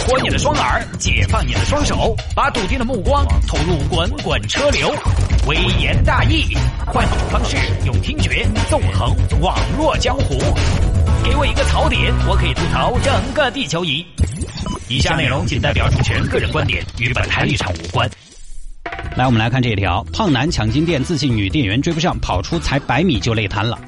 活你的双耳，解放你的双手，把笃定的目光投入滚滚车流。微言大义，换种方式用听觉纵横网络江湖。给我一个槽点，我可以吐槽整个地球仪。以下内容仅代表主持人个人观点，与本台立场无关。来，我们来看这一条：胖男抢金店，自信女店员追不上，跑出才百米就累瘫了。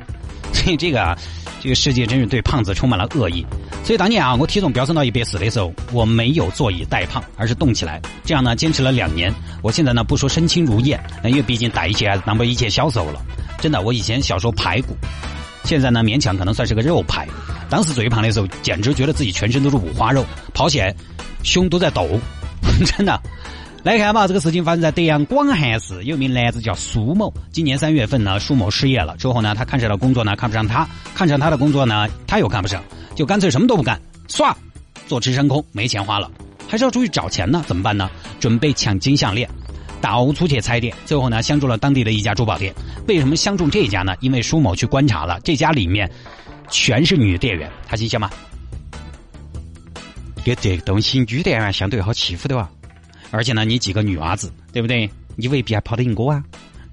所以这个啊，这个世界真是对胖子充满了恶意。所以当年啊，我体重飙升到一百四的时候，我没有坐以待胖，而是动起来。这样呢，坚持了两年。我现在呢，不说身轻如燕，因为毕竟代谢还是当不以前小时候了。真的，我以前小时候排骨，现在呢勉强可能算是个肉排。当时最胖的时候，简直觉得自己全身都是五花肉，跑起来胸都在抖，真的。来看吧，这个事情发生在德阳广汉市，有名男子叫苏某。今年三月份呢，苏某失业了，之后呢，他看上的工作呢看不上他，看上他的工作呢他又看不上，就干脆什么都不干，唰，坐吃山空，没钱花了，还是要出去找钱呢，怎么办呢？准备抢金项链，到处去拆店，最后呢相中了当地的一家珠宝店。为什么相中这家呢？因为苏某去观察了，这家里面全是女店员，他心想嘛，给这个东西女店员相对好欺负的哇。而且呢，你几个女娃子，对不对？你未必还跑得赢我啊！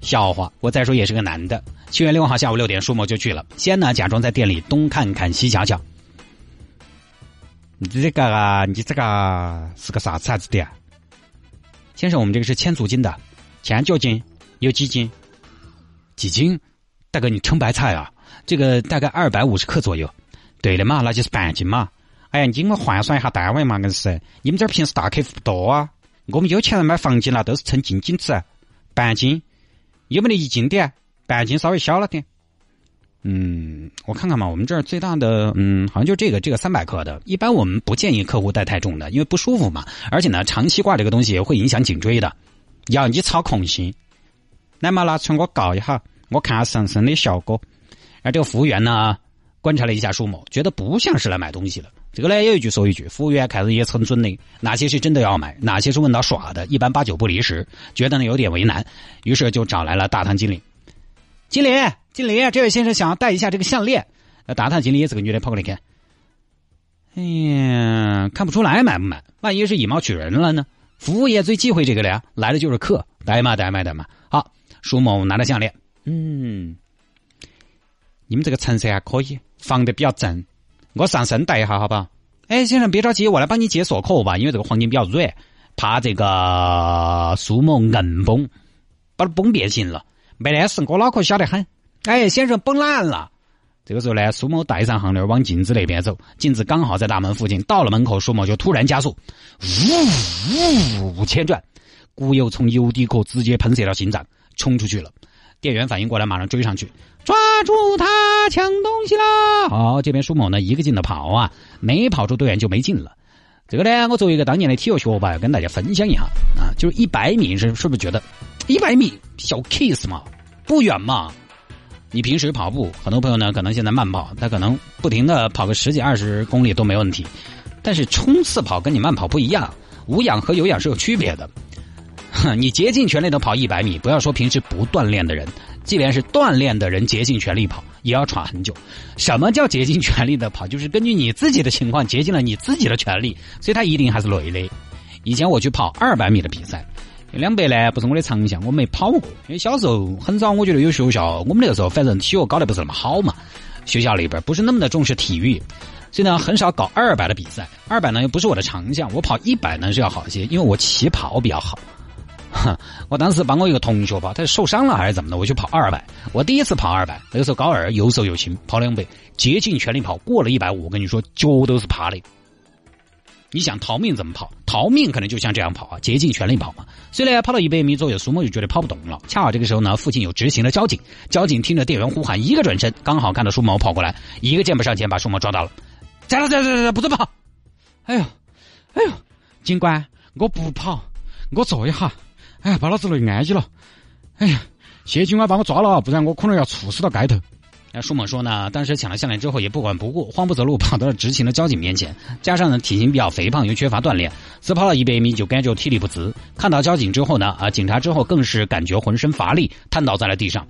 笑话，我再说也是个男的。七月六号下午六点，舒某就去了。先呢，假装在店里东看看西瞧瞧。你这个啊，你这个是个啥子店？先生，我们这个是千足金的，前脚金有几斤？几斤？大哥，你称白菜啊？这个大概二百五十克左右。对的嘛，那就是半斤嘛。哎呀，你们换算一下单位嘛，硬是。你们这儿平时大客户不多啊。我们有钱人买黄金啦，都是称斤斤吃，半斤有没得一斤的？半斤稍微小了点。嗯，我看看嘛，我们这儿最大的，嗯，好像就这个，这个三百克的。一般我们不建议客户带太重的，因为不舒服嘛。而且呢，长期挂这个东西会影响颈椎的。要你操控心，来嘛，拿出我搞一下，我看下上身的效果。而这个服务员呢，观察了一下舒某，觉得不像是来买东西的。这个呢，有一句说一句，服务员看着也成准的，哪些是真的要买，哪些是问到耍的，一般八九不离十，觉得呢有点为难，于是就找来了大堂经理。经理，经理，这位先生想要戴一下这个项链。那大堂经理也是个女的，跑过来看。哎呀，看不出来买不买，万一是以貌取人了呢？服务业最忌讳这个了呀，来的就是客，戴嘛戴嘛戴嘛。好，舒某拿着项链，嗯，你们这个成色还可以，放的比较正。我上身戴一下，好不好？哎，先生别着急，我来帮你解锁扣吧，因为这个黄金比较软，怕这个苏某硬崩，把它崩变形了。没得事，我脑壳小得很。哎，先生崩烂了。这个时候呢，苏某带上项链往镜子那边走，镜子刚好在大门附近。到了门口，苏某就突然加速，呜呜千转，骨油从油底壳直接喷射到心脏，冲出去了。店员反应过来，马上追上去，抓抓住他抢东西啦！好，这边舒某呢，一个劲的跑啊，没跑出队员就没劲了。这个呢，我作为一个当年的体育学霸，要跟大家分享一下啊，就是一百米是是不是觉得一百米小 case 嘛，不远嘛？你平时跑步，很多朋友呢可能现在慢跑，他可能不停的跑个十几二十公里都没问题，但是冲刺跑跟你慢跑不一样，无氧和有氧是有区别的。哼 你竭尽全力的跑一百米，不要说平时不锻炼的人，即便是锻炼的人，竭尽全力跑也要喘很久。什么叫竭尽全力的跑？就是根据你自己的情况竭尽了你自己的全力，所以他一定还是累的。以前我去跑二百米的比赛，两百呢不是我的长项，我没跑过。因为小时候很早，我觉得有学校，我们那个时候反正体育搞得不是那么好嘛，学校里边不是那么的重视体育，所以呢很少搞二百的比赛。二百呢又不是我的长项，我跑一百呢是要好一些，因为我起跑比较好。我当时帮我一个同学跑，他是受伤了还是怎么的？我去跑二百，我第一次跑二百，那个时候高二，又瘦又轻，跑两百，竭尽全力跑，过了一百五，我跟你说脚都是趴的。你想逃命怎么跑？逃命可能就像这样跑啊，竭尽全力跑嘛。虽然，跑到一百米左右，苏某就觉得跑不动了。恰好这个时候呢，附近有执勤的交警，交警听着店员呼喊，一个转身，刚好看到苏某跑过来，一个箭步上前把苏某抓到了。在了，在了，在了，不准跑！哎呦，哎呦，警官，我不跑，我坐一下。哎呀，把老子累安逸了！哎呀，谢警官把我抓了，不然我可能要猝死到街头。那舒某说呢，当时抢了项链之后也不管不顾，慌不择路跑到了执勤的交警面前，加上呢体型比较肥胖又缺乏锻炼，只跑了一百米就感觉体力不支。看到交警之后呢，啊，警察之后更是感觉浑身乏力，瘫倒在了地上。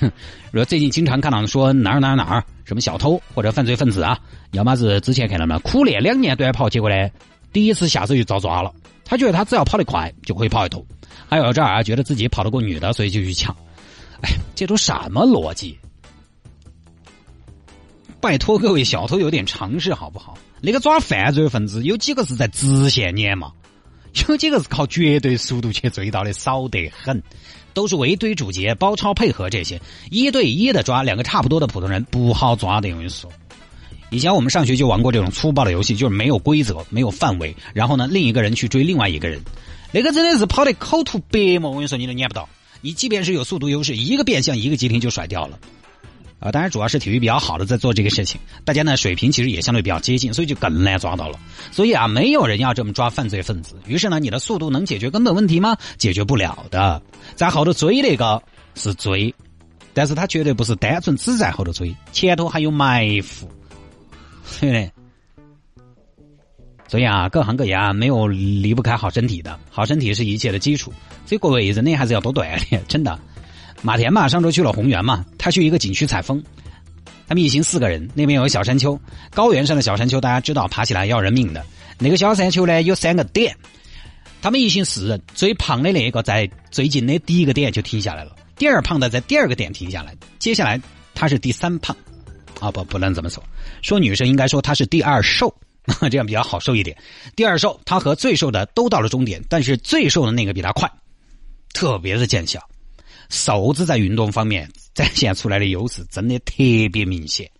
哼，说最近经常看到说哪儿哪儿哪儿什么小偷或者犯罪分子啊，要么是之前看到了苦练两年短跑，结果呢第一次下手就遭抓了。他觉得他只要跑得快就可以跑一头。还有这儿啊，觉得自己跑得过女的，所以就去抢。哎，这都什么逻辑？拜托各位小偷有点常识好不好？那个抓犯罪分子有几个是在直线撵嘛？有几个是靠绝对速度去追到的，少得很。都是围堆堵截、包抄配合这些，一对一的抓两个差不多的普通人不好抓的。我跟你说，以前我们上学就玩过这种粗暴的游戏，就是没有规则、没有范围，然后呢，另一个人去追另外一个人，那个真的是跑得口吐白沫。我跟你说，你都撵不到。你即便是有速度优势，一个变向、一个急停就甩掉了。啊，当然主要是体育比较好的在做这个事情，大家呢水平其实也相对比较接近，所以就更难抓到了。所以啊，没有人要这么抓犯罪分子。于是呢，你的速度能解决根本问题吗？解决不了的。在后头追那个是追，但是他绝对不是单纯只在后头追，前头还有埋伏，对不对？所以啊，各行各业啊，没有离不开好身体的，好身体是一切的基础。所以各位人呢，还是要多锻炼，真的。马田嘛，上周去了红原嘛，他去一个景区采风，他们一行四个人，那边有个小山丘，高原上的小山丘，大家知道爬起来要人命的。那个小山丘呢有三个点，他们一行四人，最胖的那个在最近的第一个点就停下来了，第二胖的在第二个点停下来，接下来他是第三胖，啊不不能这么说，说女生应该说她是第二瘦，这样比较好受一点。第二瘦，她和最瘦的都到了终点，但是最瘦的那个比她快，特别的见效。瘦子在运动方面展现出来的优势真的特别明显。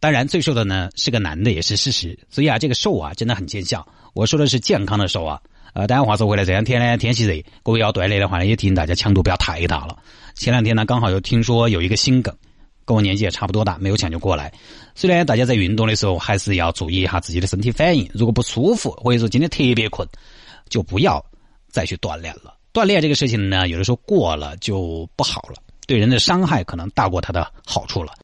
当然，最瘦的呢是个男的，也是事实。所以啊，这个瘦啊真的很见效。我说的是健康的瘦啊。呃，当然话说回来，这两天呢天气热，各位要锻炼的话呢，也提醒大家强度不要太大了。前两天呢刚好又听说有一个心梗，跟我年纪也差不多大，没有抢救过来。虽然，大家在运动的时候还是要注意一下自己的身体反应。如果不舒服，或者说今天特别困，就不要再去锻炼了。锻炼这个事情呢，有的时候过了就不好了，对人的伤害可能大过它的好处了。